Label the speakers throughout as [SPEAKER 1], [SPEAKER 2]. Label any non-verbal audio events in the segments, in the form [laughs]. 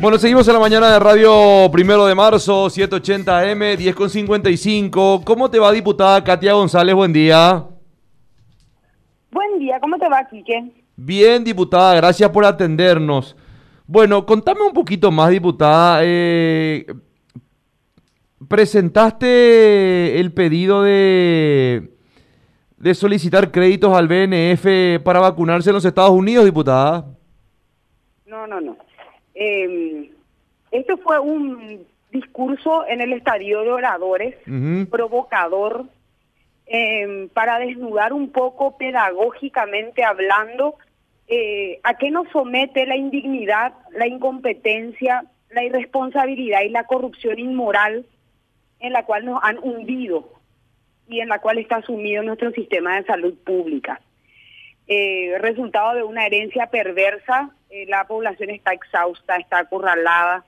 [SPEAKER 1] Bueno, seguimos en la mañana de Radio Primero de Marzo, 780M, 10.55. ¿Cómo te va, diputada Katia González? Buen día.
[SPEAKER 2] Buen día, ¿cómo te va, Quique?
[SPEAKER 1] Bien, diputada, gracias por atendernos. Bueno, contame un poquito más, diputada. Eh, presentaste el pedido de, de solicitar créditos al BNF para vacunarse en los Estados Unidos, diputada.
[SPEAKER 2] No, no, no. Eh, esto fue un discurso en el estadio de oradores, provocador, eh, para desnudar un poco pedagógicamente hablando eh, a qué nos somete la indignidad, la incompetencia, la irresponsabilidad y la corrupción inmoral en la cual nos han hundido y en la cual está sumido nuestro sistema de salud pública. Eh, resultado de una herencia perversa, eh, la población está exhausta, está acorralada,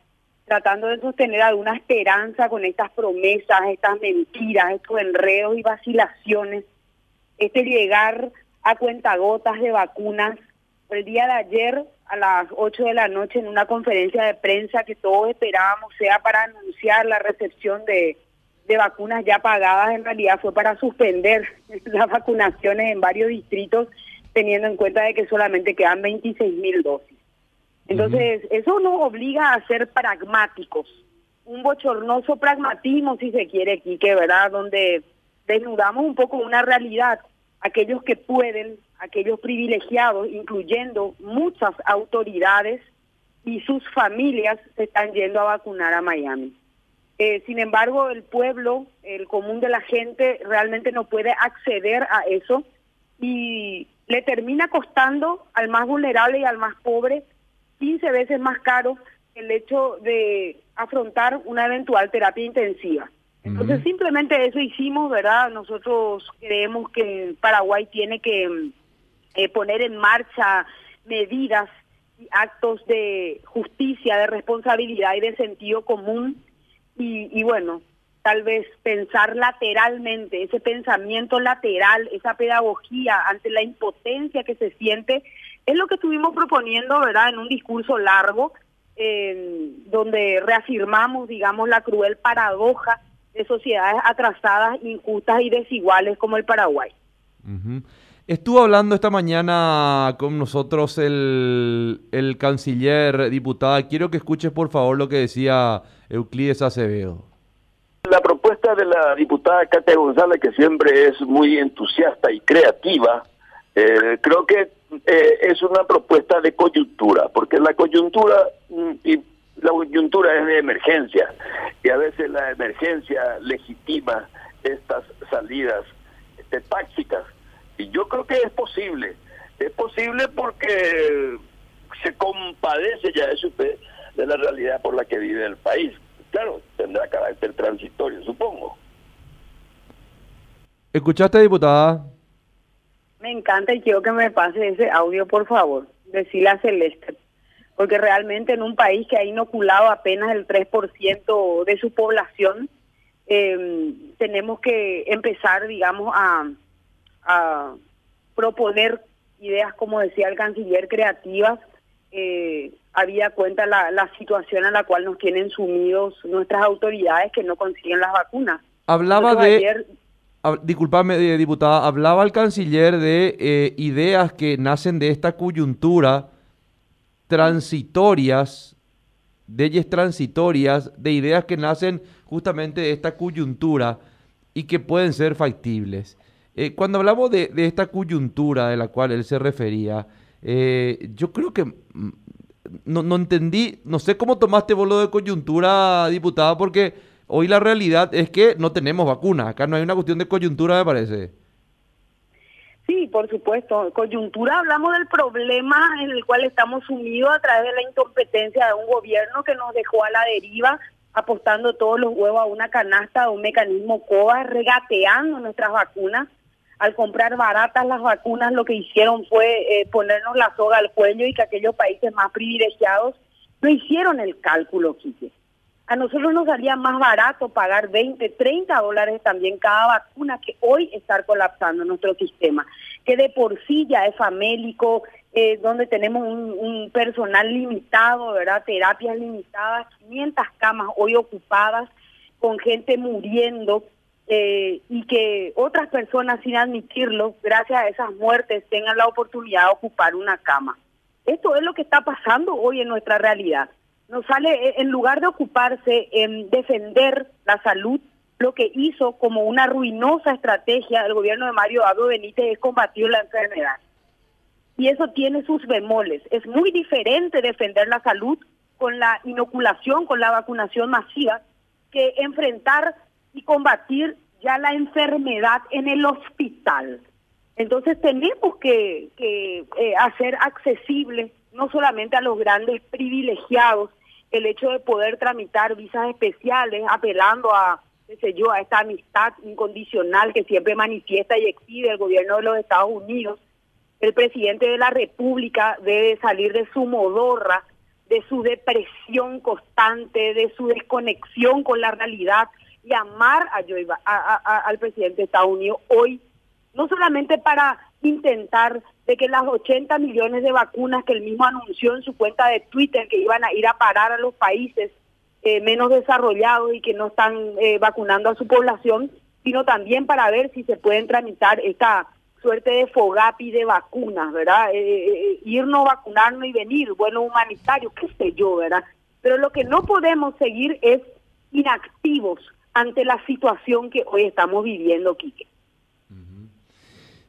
[SPEAKER 2] tratando de sostener alguna esperanza con estas promesas, estas mentiras, estos enredos y vacilaciones, este llegar a cuentagotas de vacunas. El día de ayer a las 8 de la noche en una conferencia de prensa que todos esperábamos sea para anunciar la recepción de, de vacunas ya pagadas, en realidad fue para suspender [laughs] las vacunaciones en varios distritos teniendo en cuenta de que solamente quedan 26 mil dosis. Entonces, eso nos obliga a ser pragmáticos, un bochornoso pragmatismo, si se quiere, Quique, ¿verdad? Donde desnudamos un poco una realidad, aquellos que pueden, aquellos privilegiados, incluyendo muchas autoridades y sus familias, se están yendo a vacunar a Miami. Eh, sin embargo, el pueblo, el común de la gente, realmente no puede acceder a eso y le termina costando al más vulnerable y al más pobre 15 veces más caro el hecho de afrontar una eventual terapia intensiva. Entonces simplemente eso hicimos, ¿verdad? Nosotros creemos que Paraguay tiene que eh, poner en marcha medidas y actos de justicia, de responsabilidad y de sentido común. Y, y bueno, tal vez pensar lateralmente, ese pensamiento lateral, esa pedagogía ante la impotencia que se siente, es lo que estuvimos proponiendo, ¿verdad?, en un discurso largo, donde reafirmamos, digamos, la cruel paradoja de sociedades atrasadas, injustas y desiguales como el Paraguay.
[SPEAKER 1] Estuvo hablando esta mañana con nosotros el, el canciller diputada. Quiero que escuches por favor lo que decía Euclides Acevedo
[SPEAKER 3] propuesta de la diputada Katia González, que siempre es muy entusiasta y creativa, eh, creo que eh, es una propuesta de coyuntura, porque la coyuntura mm, y la coyuntura es de emergencia y a veces la emergencia legitima estas salidas este, tácticas. Y yo creo que es posible, es posible porque se compadece ya eso de la realidad por la que vive el país transitorio, supongo.
[SPEAKER 1] ¿Escuchaste, diputada?
[SPEAKER 2] Me encanta y quiero que me pase ese audio, por favor, decirle a Celeste, porque realmente en un país que ha inoculado apenas el 3% de su población, eh, tenemos que empezar, digamos, a, a proponer ideas, como decía el canciller, creativas, eh, había cuenta la, la situación a la cual nos tienen sumidos nuestras autoridades que no consiguen las vacunas.
[SPEAKER 1] Hablaba de... disculpame, eh, diputada, hablaba el canciller de eh, ideas que nacen de esta coyuntura transitorias, leyes transitorias, de ideas que nacen justamente de esta coyuntura y que pueden ser factibles. Eh, cuando hablamos de, de, esta coyuntura de la cual él se refería, yo creo que mm, no, no entendí, no sé cómo tomaste vos lo de coyuntura, diputada, porque hoy la realidad es que no tenemos vacunas. Acá no hay una cuestión de coyuntura, me parece.
[SPEAKER 2] Sí, por supuesto. Coyuntura hablamos del problema en el cual estamos sumidos a través de la incompetencia de un gobierno que nos dejó a la deriva, apostando todos los huevos a una canasta, a un mecanismo COVA, regateando nuestras vacunas al comprar baratas las vacunas lo que hicieron fue eh, ponernos la soga al cuello y que aquellos países más privilegiados no hicieron el cálculo, Quique. A nosotros nos salía más barato pagar 20, 30 dólares también cada vacuna que hoy estar colapsando nuestro sistema, que de por sí ya es famélico, eh, donde tenemos un, personal limitado, ¿verdad? Terapias limitadas, 500 camas hoy ocupadas, con gente muriendo, eh, y que otras personas sin admitirlo, gracias a esas muertes, tengan la oportunidad de ocupar una cama. Esto es lo que está pasando hoy en nuestra realidad nos sale, eh, en lugar de ocuparse en defender la salud, lo que hizo como una ruinosa estrategia el gobierno de Mario Abdo Benítez es combatir la enfermedad. Y eso tiene sus bemoles. Es muy diferente defender la salud con la inoculación, con la vacunación masiva, que enfrentar y combatir ya la enfermedad en el hospital. Entonces tenemos que, eh, hacer accesible no solamente a los grandes privilegiados, el hecho de poder tramitar visas especiales apelando a, qué sé yo, a esta amistad incondicional que siempre manifiesta y exhibe el gobierno de los Estados Unidos. El presidente de la República debe salir de su modorra, de su depresión constante, de su desconexión con la realidad y amar a, al presidente de Estados Unidos hoy, no solamente para intentar de que las 80 millones de vacunas que él mismo anunció en su cuenta de Twitter que iban a ir a parar a los países eh, menos desarrollados y que no están eh, vacunando a su población, sino también para ver si se pueden tramitar esta suerte de fogapi de vacunas, ¿verdad? Eh, irnos, vacunarnos y venir, bueno, humanitario, qué sé yo, ¿verdad? Pero lo que no podemos seguir es inactivos ante la situación que hoy estamos viviendo, Quique.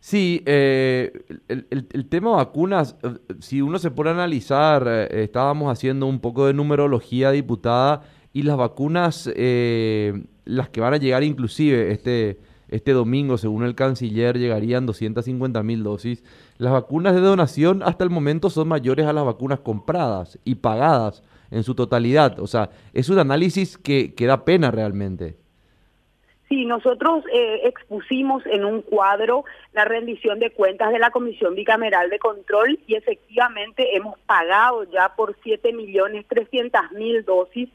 [SPEAKER 1] Sí, eh, el, el, tema vacunas, eh, si uno se pone a analizar, eh, estábamos haciendo un poco de numerología diputada y las vacunas, las que van a llegar inclusive este, este domingo, según el canciller, llegarían 250 mil dosis. Las vacunas de donación hasta el momento son mayores a las vacunas compradas y pagadas en su totalidad. O sea, es un análisis que, que da pena realmente.
[SPEAKER 2] Sí, nosotros eh, expusimos en un cuadro la rendición de cuentas de la Comisión Bicameral de Control y efectivamente hemos pagado ya por 7 millones 300 mil dosis,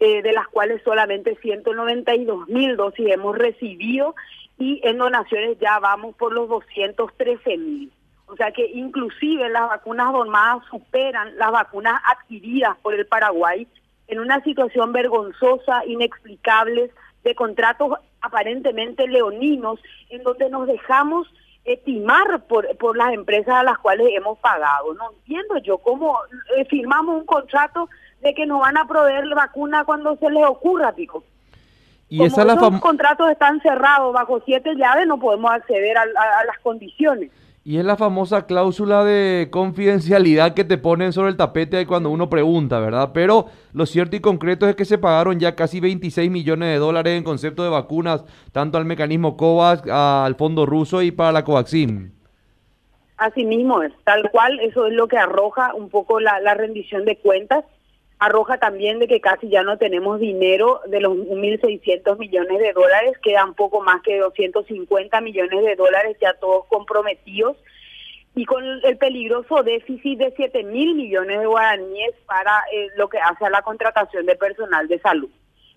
[SPEAKER 2] eh, de las cuales solamente 192 mil dosis hemos recibido y en donaciones ya vamos por los 213 mil. O sea que inclusive las vacunas donadas superan las vacunas adquiridas por el Paraguay en una situación vergonzosa, inexplicable, de contratos aparentemente leoninos, en donde nos dejamos estimar por, por las empresas a las cuales hemos pagado. No entiendo yo cómo eh, firmamos un contrato de que nos van a proveer la vacuna cuando se les ocurra, Pico. Y Como esos contratos están cerrados bajo siete llaves, no podemos acceder a las condiciones.
[SPEAKER 1] Y es la famosa cláusula de confidencialidad que te ponen sobre el tapete cuando uno pregunta, ¿verdad? Pero lo cierto y concreto es que se pagaron ya casi 26 millones de dólares en concepto de vacunas, tanto al mecanismo COVAX, al fondo ruso y para la Covaxin.
[SPEAKER 2] Así mismo es, tal cual, eso es lo que arroja un poco la, la rendición de cuentas arroja también de que casi ya no tenemos dinero de los 1.600 millones de dólares, quedan poco más que 250 millones de dólares ya todos comprometidos y con el peligroso déficit de 7 mil millones de guaraníes para eh, lo que hace a la contratación de personal de salud.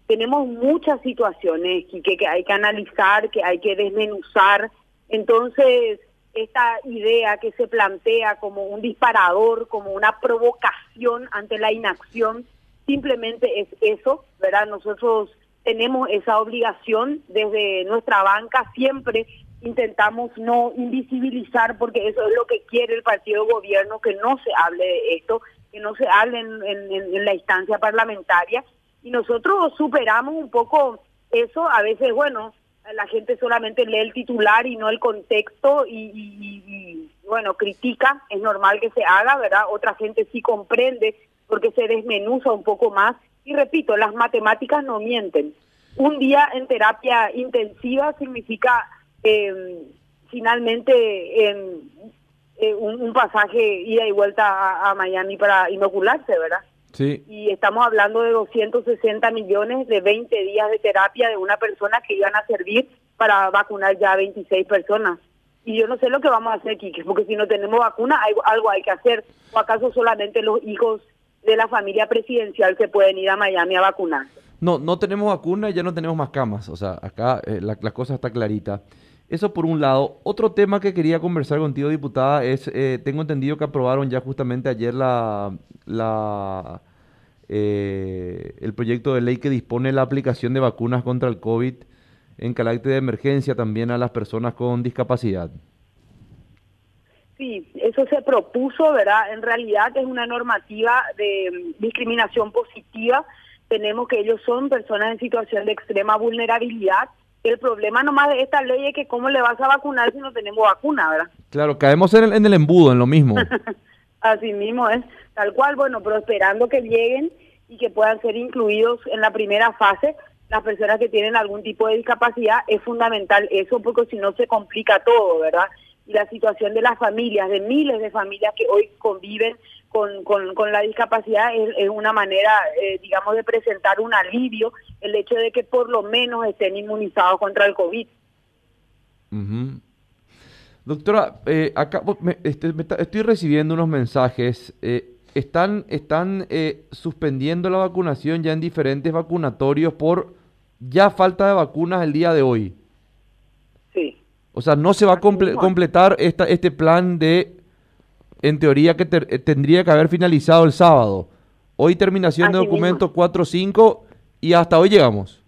[SPEAKER 2] Tenemos muchas situaciones que, que hay que analizar, que hay que desmenuzar, entonces esta idea que se plantea como un disparador, como una provocación ante la inacción, simplemente es eso, ¿verdad? Nosotros tenemos esa obligación desde nuestra banca, siempre intentamos no invisibilizar porque eso es lo que quiere el partido gobierno, que no se hable de esto, que no se hable en, en la instancia parlamentaria y nosotros superamos un poco eso, a veces, bueno, la gente solamente lee el titular y no el contexto y, bueno, critica, es normal que se haga, ¿verdad? Otra gente sí comprende porque se desmenuza un poco más. Y repito, las matemáticas no mienten. Un día en terapia intensiva significa em, finalmente em, eh, un, pasaje ida y vuelta a Miami para inocularse, ¿verdad? Y estamos hablando de 260 millones de 20 días de terapia de una persona que iban a servir para vacunar ya a 26 personas. Y yo no sé lo que vamos a hacer, Kike, porque si no tenemos vacuna, algo hay que hacer. ¿O acaso solamente los hijos de la familia presidencial se pueden ir a Miami a vacunar?
[SPEAKER 1] No, no tenemos vacuna y ya no tenemos más camas. O sea, acá eh, la, cosa está clarita. Eso por un lado. Otro tema que quería conversar contigo, diputada, es, eh, tengo entendido que aprobaron ya justamente ayer la, la eh, el proyecto de ley que dispone la aplicación de vacunas contra el COVID en carácter de emergencia también a las personas con discapacidad.
[SPEAKER 2] Sí, eso se propuso, ¿verdad? En realidad es una normativa de discriminación positiva. Tenemos que ellos son personas en situación de extrema vulnerabilidad. El problema nomás de esta ley es que cómo le vas a vacunar si no tenemos vacuna, ¿verdad?
[SPEAKER 1] Claro, caemos en el, en el embudo, en lo mismo. [laughs]
[SPEAKER 2] Así mismo es, tal cual, bueno, pero esperando que lleguen y que puedan ser incluidos en la primera fase las personas que tienen algún tipo de discapacidad, es fundamental eso porque si no se complica todo, ¿verdad? Y la situación de las familias, de miles de familias que hoy conviven con, con, la discapacidad es, una manera, eh, digamos, de presentar un alivio, el hecho de que por lo menos estén inmunizados contra el COVID.
[SPEAKER 1] Doctora, eh, acá este, estoy recibiendo unos mensajes. Eh, están están suspendiendo la vacunación ya en diferentes vacunatorios por ya falta de vacunas el día de hoy.
[SPEAKER 2] Sí.
[SPEAKER 1] O sea, no se va a completar esta, este plan de, en teoría, que tendría que haber finalizado el sábado. Hoy terminación de documento 4-5 y hasta hoy llegamos.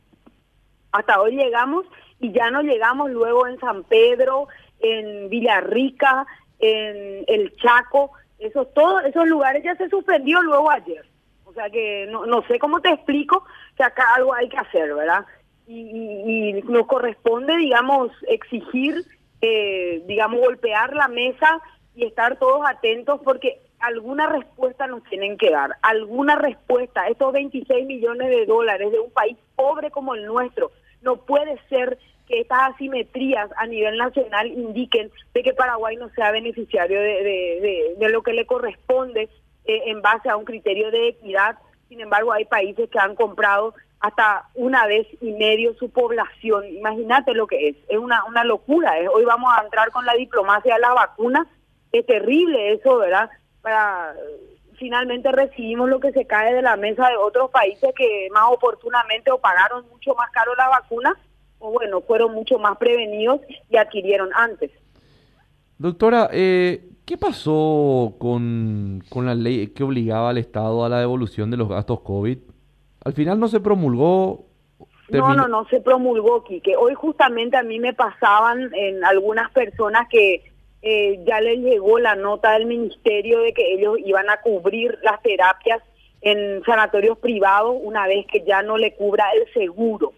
[SPEAKER 2] Hasta hoy llegamos y ya no llegamos luego en San Pedro, en Villarrica, en El Chaco. Eso, todos esos lugares ya se suspendió luego ayer. O sea que no, no sé cómo te explico que acá algo hay que hacer, ¿verdad? Y, nos corresponde, digamos, exigir, eh, digamos, golpear la mesa y estar todos atentos porque alguna respuesta nos tienen que dar, alguna respuesta. Estos 26 millones de dólares de un país pobre como el nuestro, no puede ser que estas asimetrías a nivel nacional indiquen de que Paraguay no sea beneficiario de, de, lo que le corresponde eh, en base a un criterio de equidad. Sin embargo, hay países que han comprado hasta una vez y medio su población. Imagínate lo que es, es una, una locura. ¿eh? Hoy vamos a entrar con la diplomacia de la vacuna, es terrible eso, ¿verdad? Para finalmente recibimos lo que se cae de la mesa de otros países que más oportunamente o pagaron mucho más caro la vacuna o bueno, fueron mucho más prevenidos y adquirieron antes.
[SPEAKER 1] Doctora, eh, ¿qué pasó con, con la ley que obligaba al Estado a la devolución de los gastos COVID? Al final no se promulgó.
[SPEAKER 2] No, no, no se promulgó, Quique. Hoy justamente a mí me pasaban en algunas personas que eh, ya les llegó la nota del ministerio de que ellos iban a cubrir las terapias en sanatorios privados una vez que ya no le cubra el seguro.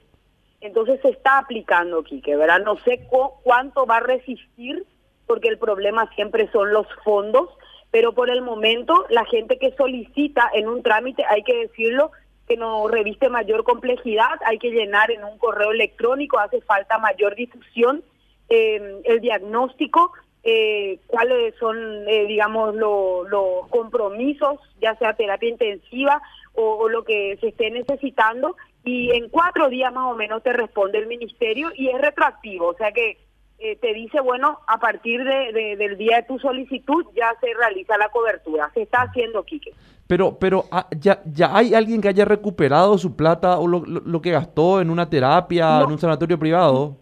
[SPEAKER 2] Entonces se está aplicando, Quique, ¿verdad? No sé cuánto va a resistir, porque el problema siempre son los fondos, pero por el momento la gente que solicita en un trámite, hay que decirlo, que no reviste mayor complejidad, hay que llenar en un correo electrónico, hace falta mayor difusión, eh, el diagnóstico, eh, cuáles son, eh, digamos, los compromisos, ya sea terapia intensiva o, lo que se esté necesitando, y en cuatro días más o menos te responde el ministerio y es retroactivo, o sea que te dice, bueno, a partir de, del día de tu solicitud ya se realiza la cobertura, se está haciendo, Quique.
[SPEAKER 1] Pero, pero ah, ya, ya hay alguien que haya recuperado su plata o lo, que gastó en una terapia, en un sanatorio privado.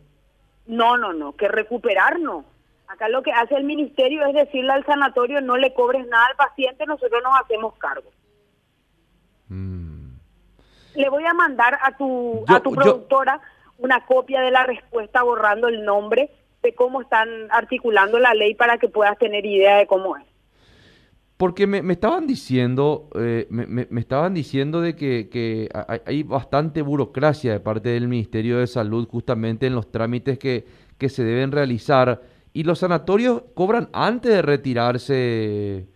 [SPEAKER 2] No, no, no, que recuperar no. Acá lo que hace el ministerio es decirle al sanatorio no le cobres nada al paciente, nosotros nos hacemos cargo. Mm. Le voy a mandar a tu, a tu productora una copia de la respuesta borrando el nombre de cómo están articulando la ley para que puedas tener idea de cómo es.
[SPEAKER 1] Porque me, estaban diciendo, eh, me, estaban diciendo de que, hay, bastante burocracia de parte del Ministerio de Salud justamente en los trámites que, que se deben realizar. Y los sanatorios cobran antes de retirarse,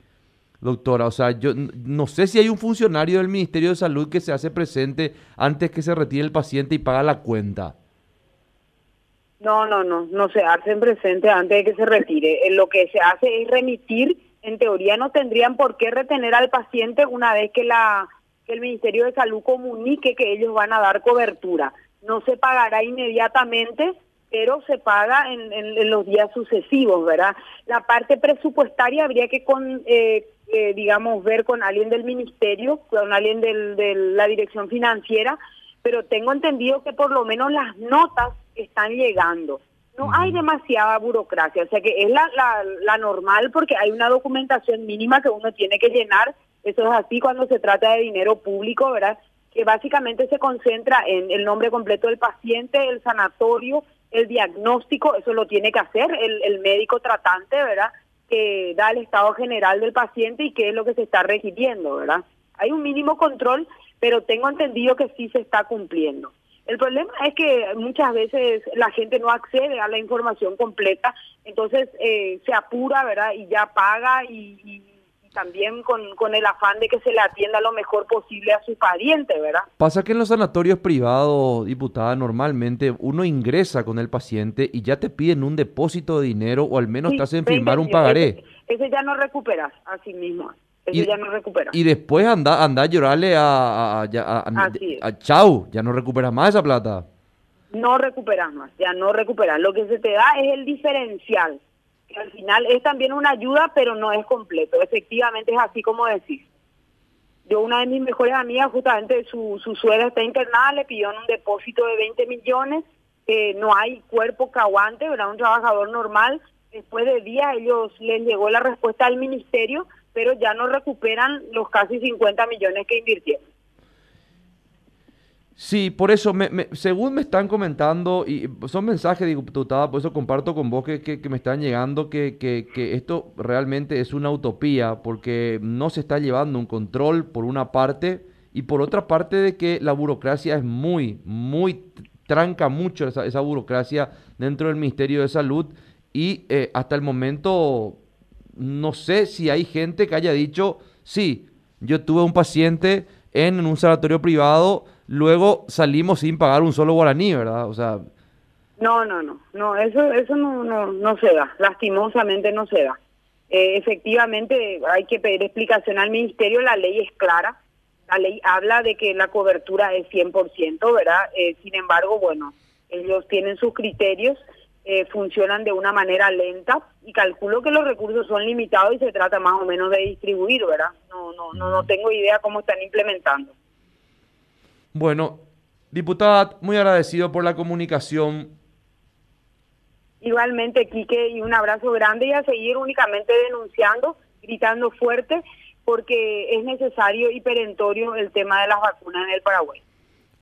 [SPEAKER 1] doctora. O sea, yo no sé si hay un funcionario del Ministerio de Salud que se hace presente antes que se retire el paciente y paga la cuenta.
[SPEAKER 2] No, no, no, no se hacen presente antes de que se retire. Lo que se hace es remitir en teoría no tendrían por qué retener al paciente una vez que, la, que el Ministerio de Salud comunique que ellos van a dar cobertura. No se pagará inmediatamente, pero se paga en, en, los días sucesivos, ¿verdad? La parte presupuestaria habría que, con, eh, eh, digamos, ver con alguien del Ministerio, con alguien de la Dirección Financiera, pero tengo entendido que por lo menos las notas están llegando. No hay demasiada burocracia, o sea que es la, la, la normal porque hay una documentación mínima que uno tiene que llenar. Eso es así cuando se trata de dinero público, ¿verdad? Que básicamente se concentra en el nombre completo del paciente, el sanatorio, el diagnóstico, eso lo tiene que hacer el, el médico tratante, ¿verdad? Que da el estado general del paciente y qué es lo que se está requiriendo, ¿verdad? Hay un mínimo control, pero tengo entendido que sí se está cumpliendo. El problema es que muchas veces la gente no accede a la información completa, entonces eh, se apura, ¿verdad? Y ya paga y, también con, con, el afán de que se le atienda lo mejor posible a su pariente, ¿verdad?
[SPEAKER 1] Pasa que en los sanatorios privados, diputada, normalmente uno ingresa con el paciente y ya te piden un depósito de dinero o al menos te hacen firmar un pagaré.
[SPEAKER 2] Ese, ya no recuperas a sí y, ya no recupera.
[SPEAKER 1] Y después anda, anda a llorarle a, a, Chau, ya no recuperas más esa plata.
[SPEAKER 2] No recuperas más, ya no recuperas. Lo que se te da es el diferencial, que al final es también una ayuda, pero no es completo. Efectivamente es así como decís. Yo, una de mis mejores amigas, justamente su, su suegra está internada, le pidió un depósito de 20 millones, que no hay cuerpo que aguante, ¿verdad? Un trabajador normal. Después de días, ellos les llegó la respuesta al ministerio pero ya no recuperan los casi 50 millones que invirtieron.
[SPEAKER 1] Sí, por eso, según me están comentando, y son mensajes, diputada, por eso comparto con vos que, que, me están llegando, que, que, esto realmente es una utopía, porque no se está llevando un control por una parte, y por otra parte de que la burocracia es muy, muy, tranca mucho esa, esa burocracia dentro del Ministerio de Salud, y eh, hasta el momento no sé si hay gente que haya dicho, sí, yo tuve un paciente en un sanatorio privado, luego salimos sin pagar un solo guaraní, ¿verdad? O sea...
[SPEAKER 2] No, no, no, no, eso, eso no, no, no se da, lastimosamente no se da. Eh, efectivamente hay que pedir explicación al ministerio, la ley es clara, la ley habla de que la cobertura es 100%, ¿verdad? Eh, sin embargo, bueno, ellos tienen sus criterios eh, funcionan de una manera lenta y calculo que los recursos son limitados y se trata más o menos de distribuir, ¿verdad? No, no, no, no tengo idea cómo están implementando.
[SPEAKER 1] Bueno, diputada, muy agradecido por la comunicación.
[SPEAKER 2] Igualmente, Quique, y un abrazo grande y a seguir únicamente denunciando, gritando fuerte, porque es necesario y perentorio el tema de las vacunas en el Paraguay.